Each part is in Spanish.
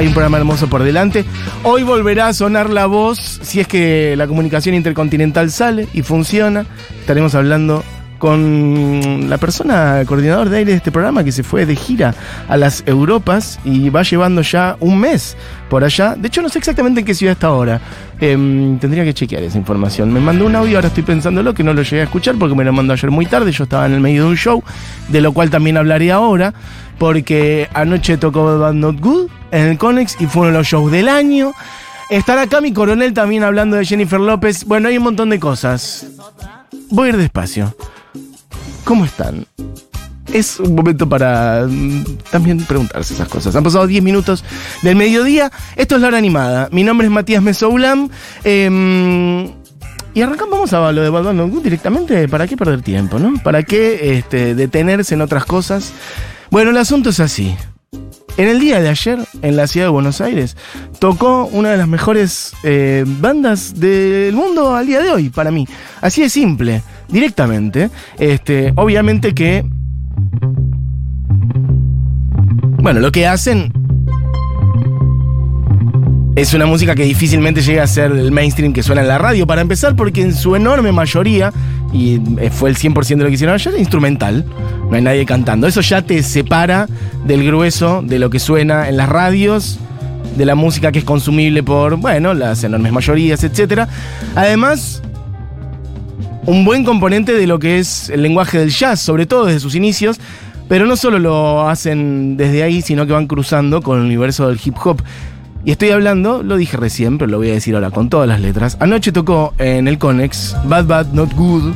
Hay un programa hermoso por delante. Hoy volverá a sonar la voz si es que la comunicación intercontinental sale y funciona. Estaremos hablando con la persona coordinador de aire de este programa que se fue de gira a las Europas y va llevando ya un mes por allá. De hecho, no sé exactamente en qué ciudad está ahora. Em, tendría que chequear esa información. Me mandó un audio, ahora estoy pensándolo, que no lo llegué a escuchar porque me lo mandó ayer muy tarde. Yo estaba en el medio de un show, de lo cual también hablaré ahora, porque anoche tocó Bad Not Good en el Conex y fue uno de los shows del año. Estará acá mi coronel también hablando de Jennifer López. Bueno, hay un montón de cosas. Voy a ir despacio. ¿Cómo están? Es un momento para mm, también preguntarse esas cosas. Han pasado 10 minutos del mediodía. Esto es la hora animada. Mi nombre es Matías Mesoulam. Em, y arrancamos a lo de Bunny directamente. ¿Para qué perder tiempo, no? ¿Para qué este, detenerse en otras cosas? Bueno, el asunto es así. En el día de ayer, en la ciudad de Buenos Aires, tocó una de las mejores eh, bandas del mundo al día de hoy, para mí. Así de simple, directamente. Este, obviamente que. Bueno, lo que hacen es una música que difícilmente llega a ser el mainstream que suena en la radio, para empezar, porque en su enorme mayoría, y eh, fue el 100% de lo que hicieron ayer, instrumental. No hay nadie cantando. Eso ya te separa del grueso de lo que suena en las radios, de la música que es consumible por, bueno, las enormes mayorías, etc. Además, un buen componente de lo que es el lenguaje del jazz, sobre todo desde sus inicios. Pero no solo lo hacen desde ahí, sino que van cruzando con el universo del hip hop. Y estoy hablando, lo dije recién, pero lo voy a decir ahora con todas las letras. Anoche tocó en el Conex Bad Bad Not Good.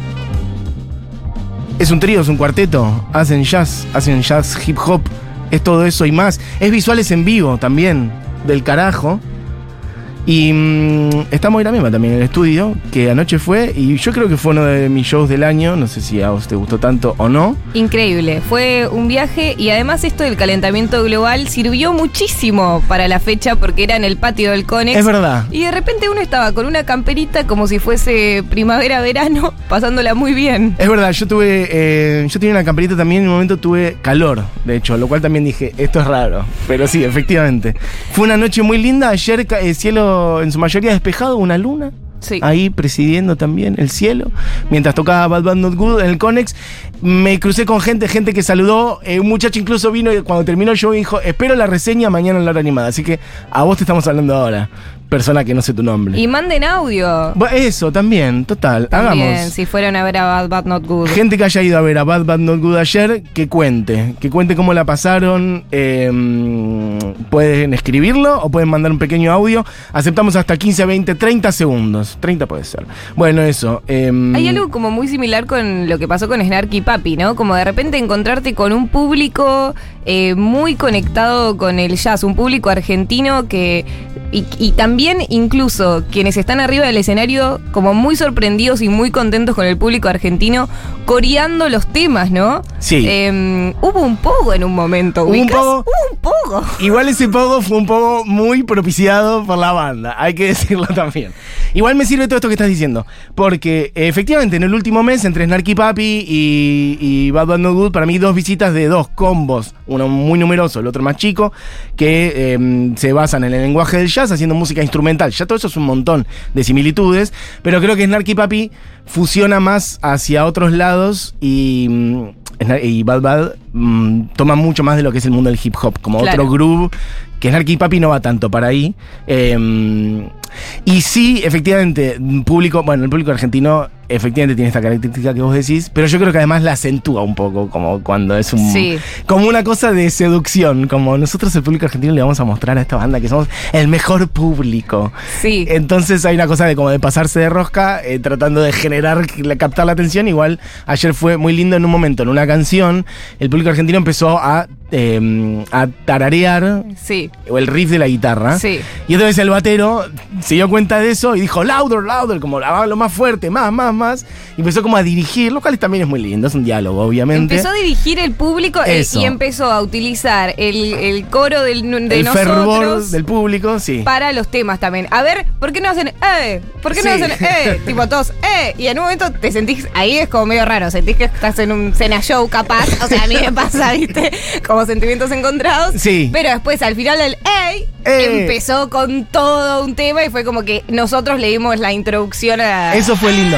Es un trío, es un cuarteto. Hacen jazz, hacen jazz, hip hop. Es todo eso y más. Es visuales en vivo también, del carajo. Y mm, está Moira Mema también en el estudio, que anoche fue, y yo creo que fue uno de mis shows del año, no sé si a vos te gustó tanto o no. Increíble, fue un viaje y además esto del calentamiento global sirvió muchísimo para la fecha porque era en el patio del Conex. Es verdad. Y de repente uno estaba con una camperita como si fuese primavera-verano, pasándola muy bien. Es verdad, yo tuve, eh, yo tenía una camperita también, en un momento tuve calor, de hecho, lo cual también dije, esto es raro, pero sí, efectivamente. Fue una noche muy linda, ayer el cielo en su mayoría despejado, una luna. Ahí presidiendo también el cielo. Mientras tocaba Bad Bad Not Good en el Conex, me crucé con gente, gente que saludó. Eh, un muchacho incluso vino y cuando terminó show dijo: Espero la reseña mañana en la hora animada. Así que a vos te estamos hablando ahora persona que no sé tu nombre. Y manden audio. eso, también, total. Hagamos. si fueron a ver a Bad Bad Not Good. Gente que haya ido a ver a Bad Bad Not Good ayer, que cuente. Que cuente cómo la pasaron. Em, pueden escribirlo o pueden mandar un pequeño audio. Aceptamos hasta 15, 20, 30 segundos. 30 puede ser. Bueno, eso. Em, Hay algo como muy similar con lo que pasó con Snarky Papi, ¿no? Como de repente encontrarte con un público eh, muy conectado con el jazz, un público argentino que. y también incluso quienes están arriba del escenario como muy sorprendidos y muy contentos con el público argentino coreando los temas, ¿no? Sí. Em, hubo un pogo en un momento. ¿Hubo un pogo? Hubo un pogo. Igual ese pogo fue un pogo muy propiciado por la banda, hay que decirlo también. Igual me sirve todo esto que estás diciendo, porque efectivamente en el último mes entre Snarky Papi y, y Bad Bad No Good, para mí dos visitas de dos combos, uno muy numeroso, el otro más chico, que em, se basan en el lenguaje del jazz haciendo música instrumental. Ya todo eso es un montón de similitudes, pero creo que Snarky Papi fusiona más hacia otros lados y, mm, y Bad Bad mm, toma mucho más de lo que es el mundo del hip hop, como otro groove, que Snarky Papi no va tanto para ahí. Em, y sí, efectivamente, público, bueno, el público argentino efectivamente tiene esta característica que vos decís, pero yo creo que además la acentúa un poco, como cuando es un. Como una cosa de seducción, como nosotros, el público argentino, le vamos a mostrar a esta banda que somos el mejor público. Sí. Entonces hay una cosa de como de pasarse de rosca, eh, tratando de generar, captar la atención. Igual ayer fue muy lindo en un momento, en una canción, el público argentino empezó a, em, a tararear sí. el riff de la guitarra. Sí. Y entonces el batero se dio cuenta de eso y dijo louder, louder, como lo más fuerte, más, más, más. Y empezó como a dirigir, lo cual también es muy lindo, es un diálogo, obviamente. Empezó a dirigir el público eh, y empezó a utilizar el, coro del, de el fervor del público, sí. Para los temas también. A ver, ¿por qué no hacen eh? ¿Por qué no hacen eh? tipo todos eh. Y en un momento te sentís, ahí es como medio raro, sentís que estás en un cena show capaz. O sea, a mí me pasa, viste, como sentimientos encontrados. Sí. Pero después al final ¡Ey! ¡Ey! empezó con todo un tema y fue como que nosotros leímos la introducción a. Eso fue lindo.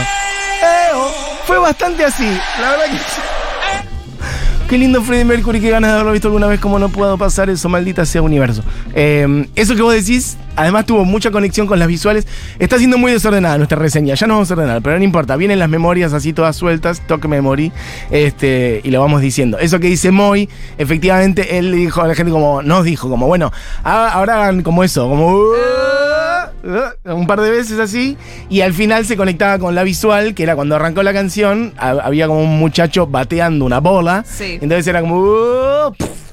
Fue bastante así, la verdad que. Qué lindo Freddie Mercury, qué ganas de haberlo visto alguna vez, como no puedo pasar eso, maldita sea universo. Eh, eso que vos decís, además tuvo mucha conexión con las visuales. Está siendo muy desordenada nuestra reseña, ya no vamos a ordenar, pero no importa. Vienen las memorias así todas sueltas, toque memory, este, y lo vamos diciendo. Eso que dice Moy, efectivamente, él dijo a la gente como, nos dijo, como, bueno, ah, ahora hagan como eso, como... uh, un par de veces así, y al final se conectaba con la visual, que era cuando arrancó la canción, ha- había como un muchacho bateando una bola, Sí. entonces era como... uh,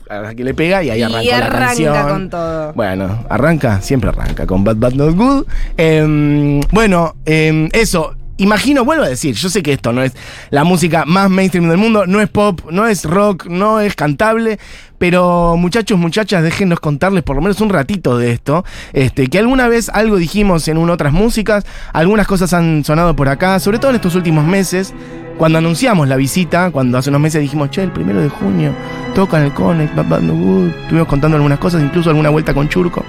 a que le pega y ahí Y arrancó la arranca canción. con todo. Bueno, arranca, siempre arranca con Bad Bad Not Good. Em, bueno, em, eso. Imagino, vuelvo a decir, yo sé que esto no es la música más mainstream del mundo, no es pop, no es rock, no es cantable, pero muchachos, muchachas, déjenos contarles por lo menos un ratito de esto. Este, que alguna vez algo dijimos en un otras músicas, algunas cosas han sonado por acá, sobre todo en estos últimos meses. Cuando anunciamos la visita, cuando hace unos meses dijimos, che, el primero de junio, tocan el Connect, Bad Good, estuvimos contando algunas cosas, incluso alguna vuelta con Churco,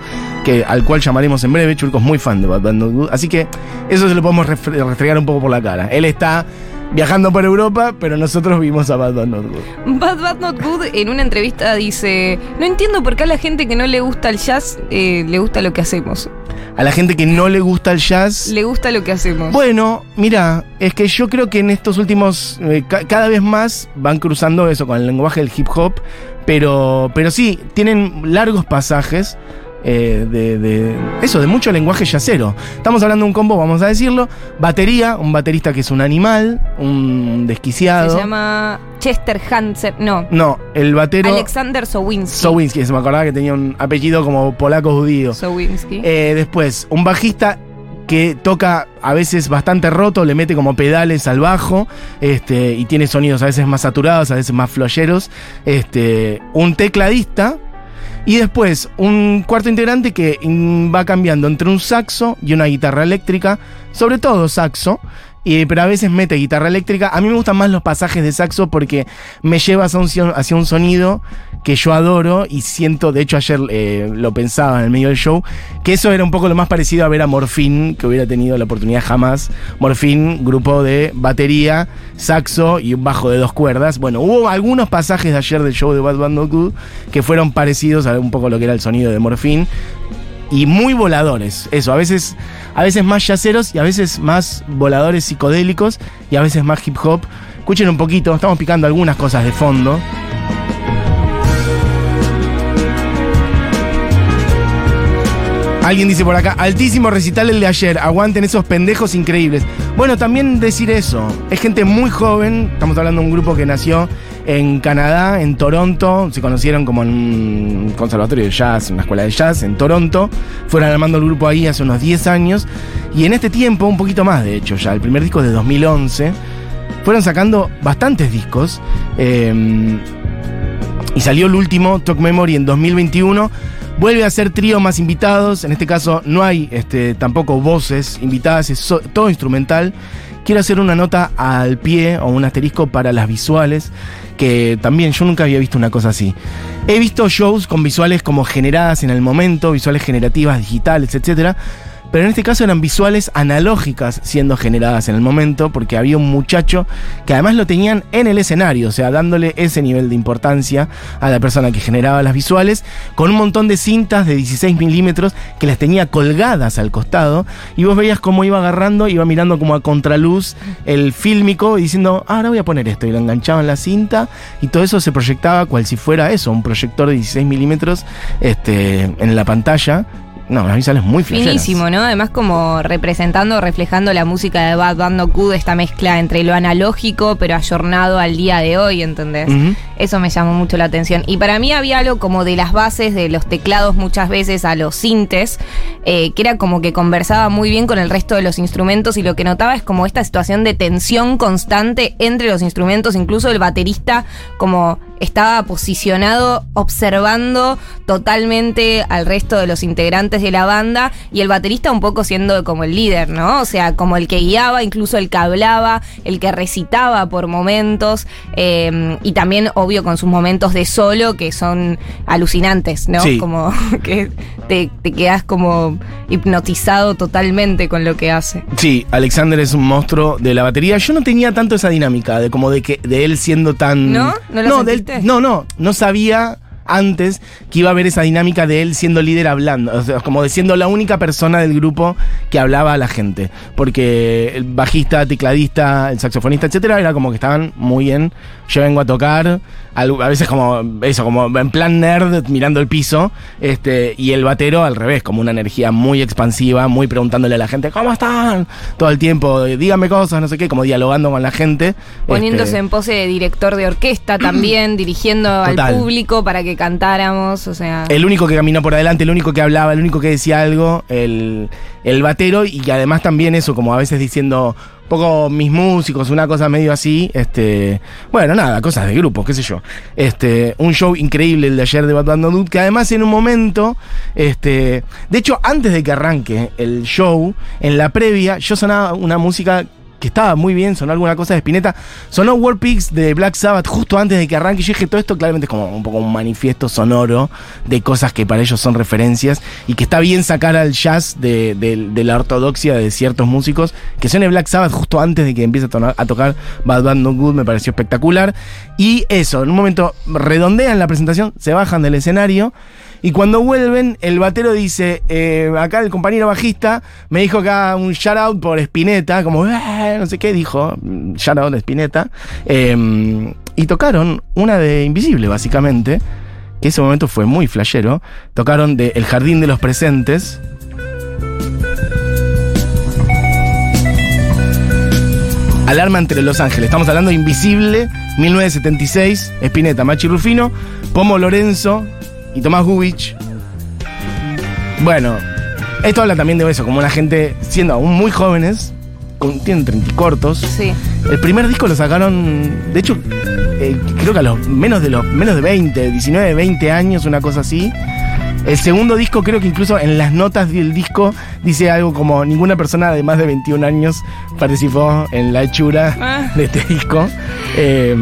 que, al cual llamaremos en breve. Churco es muy fan de Bad Good, así que eso se lo podemos refre- restregar un poco por la cara. Él está viajando por Europa, pero nosotros vimos a Bad Bad No Good. Bad Bad Not Good en una entrevista dice: No entiendo por qué a la gente que no le gusta el jazz eh, le gusta lo que hacemos. A la gente que no le gusta el jazz. Le gusta lo que hacemos. Bueno, mira, es que yo creo que en estos últimos, eh, ca- cada vez más van cruzando eso con el lenguaje del hip hop, pero, pero sí, tienen largos pasajes eh, de, de- eso, de mucho lenguaje yacero. Estamos hablando de un combo, vamos a decirlo, batería, un baterista que es un animal, un desquiciado. Se llama Chester Hansen. No, No, el batero Alexander Sowinski. Sowinski, se me acordaba que tenía un apellido como polaco judío. Sowinski. Eh, después, un bajista que toca a veces bastante roto, le mete como pedales al bajo, este, y tiene sonidos a veces más saturados, a veces más floyeros. Este, un tecladista. Y después, un cuarto integrante que va cambiando entre un saxo y una guitarra eléctrica, sobre todo saxo, y- pero a veces mete guitarra eléctrica. A mí me gustan más los pasajes de saxo porque me lleva hacia un, hacia un sonido que yo adoro y siento, de hecho ayer eh, lo pensaba en el medio del show, que eso era un poco lo más parecido a ver a Morfín, que hubiera tenido la oportunidad jamás. Morfín, grupo de batería, saxo y un bajo de dos cuerdas. Bueno, hubo algunos pasajes de ayer del show de Bad Band No Good que fueron parecidos a un poco lo que era el sonido de Morfín y muy voladores. Eso, a veces, a veces más yaceros y a veces más voladores psicodélicos y a veces más hip hop. Escuchen un poquito, estamos picando algunas cosas de fondo. Alguien dice por acá, altísimo recital el de ayer, aguanten esos pendejos increíbles. Bueno, también decir eso, es gente muy joven, estamos hablando de un grupo que nació en Canadá, en Toronto, se conocieron como en un conservatorio de jazz, una escuela de jazz en Toronto, fueron armando el grupo ahí hace unos 10 años, y en este tiempo, un poquito más de hecho ya, el primer disco de 2011, fueron sacando bastantes discos, eh, y salió el último, Talk Memory, en 2021. Vuelve a ser trío más invitados. En este caso no hay este, tampoco voces invitadas, es todo instrumental. Quiero hacer una nota al pie o un asterisco para las visuales, que también yo nunca había visto una cosa así. He visto shows con visuales como generadas en el momento, visuales generativas, digitales, etcétera. Pero en este caso eran visuales analógicas siendo generadas en el momento, porque había un muchacho que además lo tenían en el escenario, o sea, dándole ese nivel de importancia a la persona que generaba las visuales, con un montón de cintas de 16 milímetros que las tenía colgadas al costado, y vos veías cómo iba agarrando, iba mirando como a contraluz el fílmico y diciendo, ah, ahora voy a poner esto, y lo enganchaban la cinta, y todo eso se proyectaba cual si fuera eso, un proyector de 16 milímetros este, en la pantalla. No, las visuales muy flasheras. Finísimo, ¿no? Además como representando, reflejando la música de Bad Band No Good, esta mezcla entre lo analógico pero ayornado al día de hoy, ¿entendés? Eso me llamó mucho la atención. Y para mí había algo como de las bases de los teclados muchas veces a los sintes, eh, que era como que conversaba muy bien con el resto de los instrumentos y lo que notaba es como esta situación de tensión constante entre los instrumentos, incluso el baterista como estaba posicionado observando totalmente al resto de los integrantes de la banda y el baterista un poco siendo como el líder, ¿no? O sea, como el que guiaba, incluso el que hablaba, el que recitaba por momentos eh, y también, obvio, con sus momentos de solo que son alucinantes, ¿no? Sí. Como que te, te quedas como hipnotizado totalmente con lo que hace. Sí, Alexander es un monstruo de la batería. Yo no tenía tanto esa dinámica de como de que de él siendo tan. ¿No? ¿No de él- no, no, no sabía antes que iba a haber esa dinámica de él siendo líder hablando, como de siendo la única persona del grupo que hablaba a la gente, porque el bajista, tecladista, el saxofonista, etcétera, era como que estaban muy bien. Yo vengo a tocar, a veces como eso, como en plan nerd mirando el piso, este, y el batero al revés, como una energía muy expansiva, muy preguntándole a la gente, ¿cómo están? Todo el tiempo, dígame cosas, no sé qué, como dialogando con la gente. Poniéndose Este, en pose de director de orquesta también, dirigiendo Total. al público para que cantáramos, o sea... El único que caminó por adelante, el único que hablaba, el único que decía algo, el, el batero, y además también eso, como a veces diciendo poco mis músicos, una cosa medio así, este, bueno, nada, cosas de grupo, qué sé yo. Este, un show increíble el de ayer de No Dude, que además en un momento, este, de hecho, antes de que arranque el show, en la previa, yo sonaba una música que estaba muy bien, sonó alguna cosa de Spinetta. Sonó War Pigs de Black Sabbath justo antes de que arranque. Yo dije, todo esto claramente es como un poco un manifiesto sonoro de cosas que para ellos son referencias y que está bien sacar al jazz de, de- la ortodoxia de ciertos músicos. Que suene Black Sabbath justo antes de que empiece a, a tocar Bad Bad No Good me pareció espectacular. Y eso, en un momento redondean la presentación, se bajan del escenario. Y cuando vuelven, el batero dice, eh, acá el compañero bajista me dijo acá un shout out por Spinetta, como, "Eh", no sé qué dijo, shout out de Spinetta. Eh, y tocaron una de Invisible, básicamente, que ese momento fue muy flashero. Tocaron de El Jardín de los Presentes. Alarma entre Los Ángeles. Estamos hablando de Invisible, 1976, Spinetta, Machi Rufino, Pomo Lorenzo y Tomás Gubich. Bueno, esto habla también de eso, como una gente siendo aún muy jóvenes, con, tienen 30 cortos. Sí. El primer disco lo sacaron, de hecho, eh, creo que a los menos de los menos de 20, 19, 20 años, una cosa así. El segundo disco creo que incluso en las notas del disco dice algo como ninguna persona de más de 21 años participó en la hechura Ah. de este disco. Eh,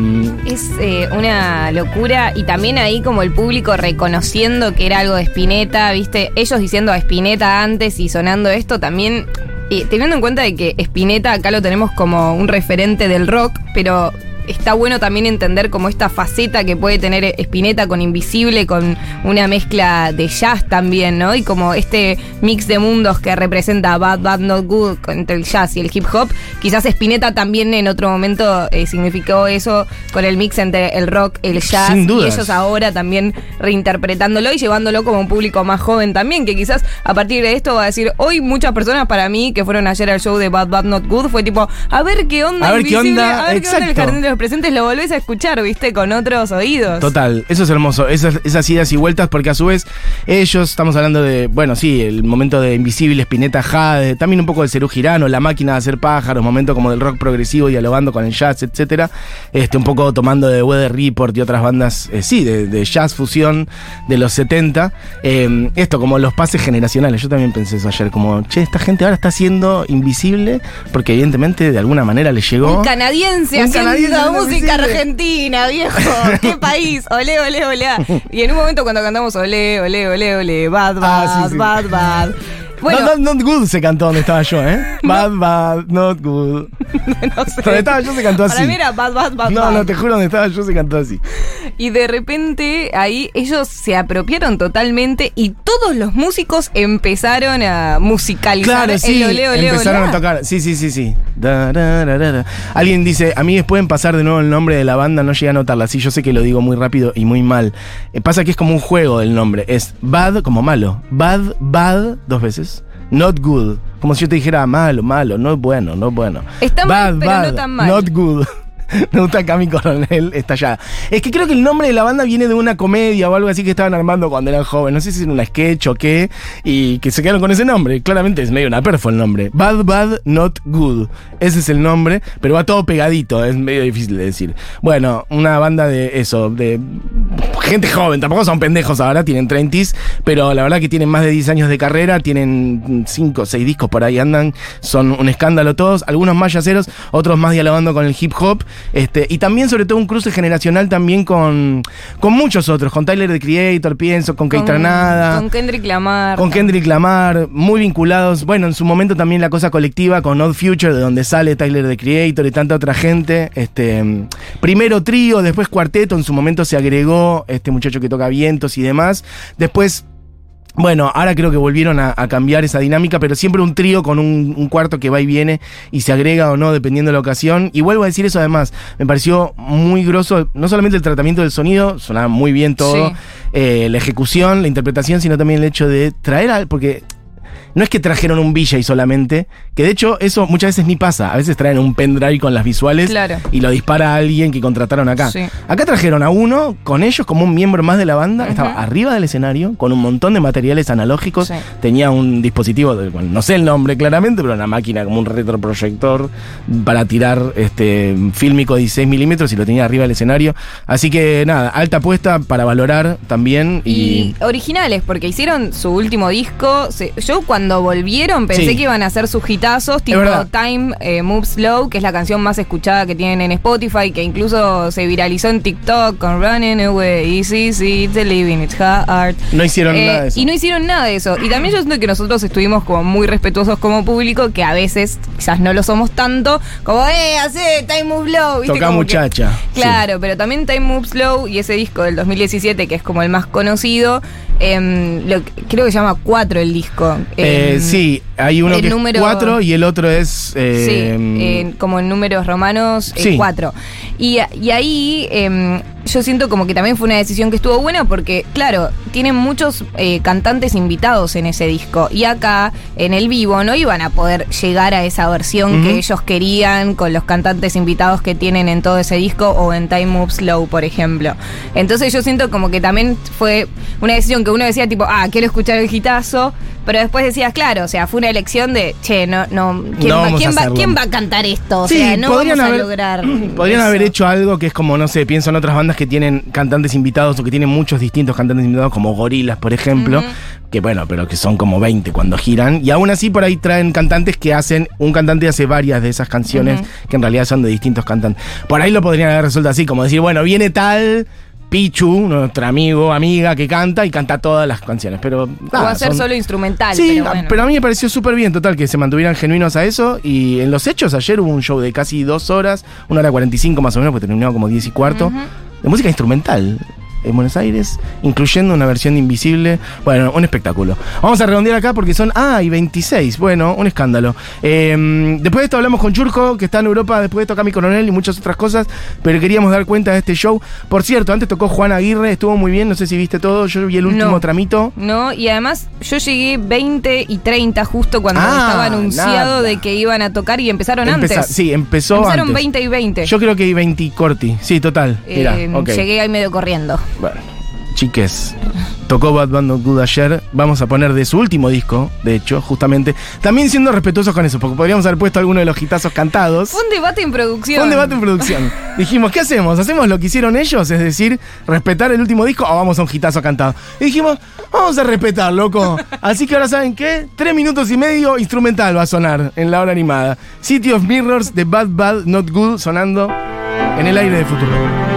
Es eh, una locura y también ahí como el público reconociendo que era algo de Spinetta, ¿viste? Ellos diciendo a Spinetta antes y sonando esto también, eh, teniendo en cuenta de que Spinetta acá lo tenemos como un referente del rock, pero está bueno también entender como esta faceta que puede tener Spinetta con Invisible, con una mezcla de jazz también, ¿no? Y como este mix de mundos que representa Bad Bad Not Good entre el jazz y el hip hop, quizás Spinetta también en otro momento eh, significó eso con el mix entre el rock, el jazz Sin y ellos ahora también reinterpretándolo y llevándolo como un público más joven también, que quizás a partir de esto va a decir, hoy muchas personas para mí que fueron ayer al show de Bad Bad Not Good fue tipo, a ver qué onda, A ver qué Invisible, onda, a ver qué onda el jardín de los presentes, lo volvés a escuchar, viste, con otros oídos. Total, eso es hermoso, esas, esas idas y vueltas, porque a su vez ellos, estamos hablando de, bueno, sí, el momento de Invisible, Spinetta, Jade, también un poco del Cerú Girano, la máquina de hacer pájaros, momento como del rock progresivo, dialogando con el jazz, etcétera, este, un poco tomando de Weather Report y otras bandas, eh, sí, de, de jazz fusión de los 70, Eh, esto, como los pases generacionales, yo también pensé eso ayer, como, che, esta gente ahora está siendo invisible, porque evidentemente de alguna manera le llegó... Un canadiense Un haciendo canadiense haciendo música argentina, viejo. ¿Qué país? Olé, olé, olé. Y en un momento cuando cantamos olé, olé, olé, olé, bad, bad, Ah, sí, sí. bad, bad. Bueno, Not, not, not good se cantó donde estaba yo, ¿eh? Bad, bad, not good. no sé. Donde estaba yo se cantó así. Para mí era bad, bad, bad, No, bad. no, te juro, donde estaba yo se cantó así. Y de repente ahí ellos se apropiaron totalmente y todos los músicos empezaron a musicalizar Claro, sí, el olé, olé, empezaron a tocar. Sí, sí, sí, sí. Da, da, da, da, da. Alguien dice, a mí después en pasar de nuevo el nombre de la banda no llegué a notarla. Sí, yo sé que lo digo muy rápido y muy mal. Eh, pasa que es como un juego el nombre. Es bad como malo. Bad, bad, dos veces. Not good. Como si yo te dijera malo, malo, no es bueno, no es bueno. Está mal, pero no tan mal. Not good. Me gusta Cami Coronel estallada. Es que creo que el nombre de la banda viene de una comedia o algo así que estaban armando cuando eran jóvenes. No sé si era una sketch o qué. Y que se quedaron con ese nombre. Claramente es medio una perfo el nombre. Bad Bad Not Good. Ese es el nombre. Pero va todo pegadito. Es medio difícil de decir. Bueno, una banda de eso. De gente joven. Tampoco son pendejos ahora. Tienen 30s. Pero la verdad que tienen más de 10 años de carrera. Tienen 5 o 6 discos por ahí andan. Son un escándalo todos. Algunos más yaceros. Otros más dialogando con el hip hop. Este, y también, sobre todo, un cruce generacional también con, con muchos otros. Con Tyler the Creator, pienso, con Keitranada. Con Kendrick Lamar. Con Kendrick Lamar, muy vinculados. Bueno, en su momento también la cosa colectiva con Odd Future, de donde sale Tyler the Creator y tanta otra gente. Este, primero trío, después cuarteto. En su momento se agregó este muchacho que toca vientos y demás. Después bueno, ahora creo que volvieron a, a, cambiar esa dinámica, pero siempre un trío con un, un, cuarto que va y viene y se agrega o no dependiendo de la ocasión. Y vuelvo a decir eso además, me pareció muy grosso, no solamente el tratamiento del sonido, sonaba muy bien todo, sí. eh, la ejecución, la interpretación, sino también el hecho de traer al, porque no es que trajeron un VJ solamente, que de hecho eso muchas veces ni pasa. A veces traen un pendrive con las visuales claro. y lo dispara a alguien que contrataron acá. Sí. Acá trajeron a uno con ellos como un miembro más de la banda. Uh -huh. Estaba arriba del escenario con un montón de materiales analógicos. Sí. Tenía un dispositivo, no sé el nombre claramente, pero una máquina como un retroproyector para tirar este fílmico de 16 milímetros y lo tenía arriba del escenario. Así que nada, alta apuesta para valorar también. Y, y originales, porque hicieron su último disco. yo cuando cuando volvieron pensé sí. que iban a hacer sus hitazos, tipo Time eh, Move Slow, que es la canción más escuchada que tienen en Spotify, que incluso se viralizó en TikTok con Running Away, Easy, easy It's a Living, It's Hard. No hicieron eh, nada de eso. Y no hicieron nada de eso. Y también yo siento que nosotros estuvimos como muy respetuosos como público, que a veces quizás no lo somos tanto, como, eh, hace Time Move Slow. ¿viste? Toca como muchacha. Que, claro, sí. pero también Time Move Slow y ese disco del 2017, que es como el más conocido, eh, lo, creo que se llama 4 el disco. Eh, sí, hay uno que número, es 4 y el otro es. Eh, sí, como en números romanos, 4. Sí. Y, y, ahí em, yo siento como que también fue una decisión que estuvo buena porque, claro, tienen muchos eh, cantantes invitados en ese disco. Y acá, en el vivo, no iban a poder llegar a esa versión uh -huh. que ellos querían con los cantantes invitados que tienen en todo ese disco o en Time Moves Slow, por ejemplo. Entonces yo siento como que también fue una decisión que uno decía tipo, ah, quiero escuchar el gitazo, pero después decías, claro, o sea, fue una elección de, che, no, no, ¿quién, no va, ¿quién, va, ¿quién va, a cantar esto? O sí, sea, no podrían vamos haber, a lograr. Podrían eso. haber hecho algo que es como, no sé, pienso en otras bandas que tienen cantantes invitados o que tienen muchos distintos cantantes invitados, como Gorilas, por ejemplo, uh -huh. que bueno, pero que son como 20 cuando giran, y aún así por ahí traen cantantes que hacen, un cantante hace varias de esas canciones uh -huh. que en realidad son de distintos cantantes. Por ahí lo podrían haber resuelto así, como decir, bueno, viene tal Pichu, nuestro amigo, amiga que canta y canta todas las canciones. Pero. Nada, o hacer son... solo instrumental. Sí, pero, bueno. pero, a mí me pareció súper bien, total, que se mantuvieran genuinos a eso. Y en los hechos, ayer hubo un show de casi dos horas, una hora cuarenta y cinco más o menos, porque terminó como diez y cuarto, uh -huh. De música instrumental en Buenos Aires, incluyendo una versión de Invisible. Bueno, un espectáculo. Vamos a redondear acá porque son. Ah, y 26. Bueno, un escándalo. Eh, después de esto hablamos con Churco, que está en Europa. Después de esto, Cami Coronel y muchas otras cosas. Pero queríamos dar cuenta de este show. Por cierto, antes tocó Juan Aguirre, estuvo muy bien. No sé si viste todo. Yo vi el último no, tramito. No, y además yo llegué 20 y 30 justo cuando ah, estaba anunciado nada. de que iban a tocar y empezaron Empeza antes. Sí, empezó. Empezaron antes. 20 y 20. Yo creo que 20 y corti. Sí, total. Eh, okay. Llegué ahí medio corriendo. Bueno, chiques, tocó Bad Band of Good ayer. Vamos a poner de su último disco, de hecho, justamente. También siendo respetuosos con eso, porque podríamos haber puesto alguno de los hitazos cantados. Fue un debate en producción. Fue un debate en producción. Dijimos, ¿qué hacemos? ¿Hacemos lo que hicieron ellos? Es decir, respetar el último disco o vamos a un hitazo cantado. Y dijimos, vamos a respetar, loco. Así que ahora, ¿saben qué? Tres minutos y medio instrumental va a sonar en la hora animada. City of Mirrors de Bad Bad Not Good sonando en el aire de futuro.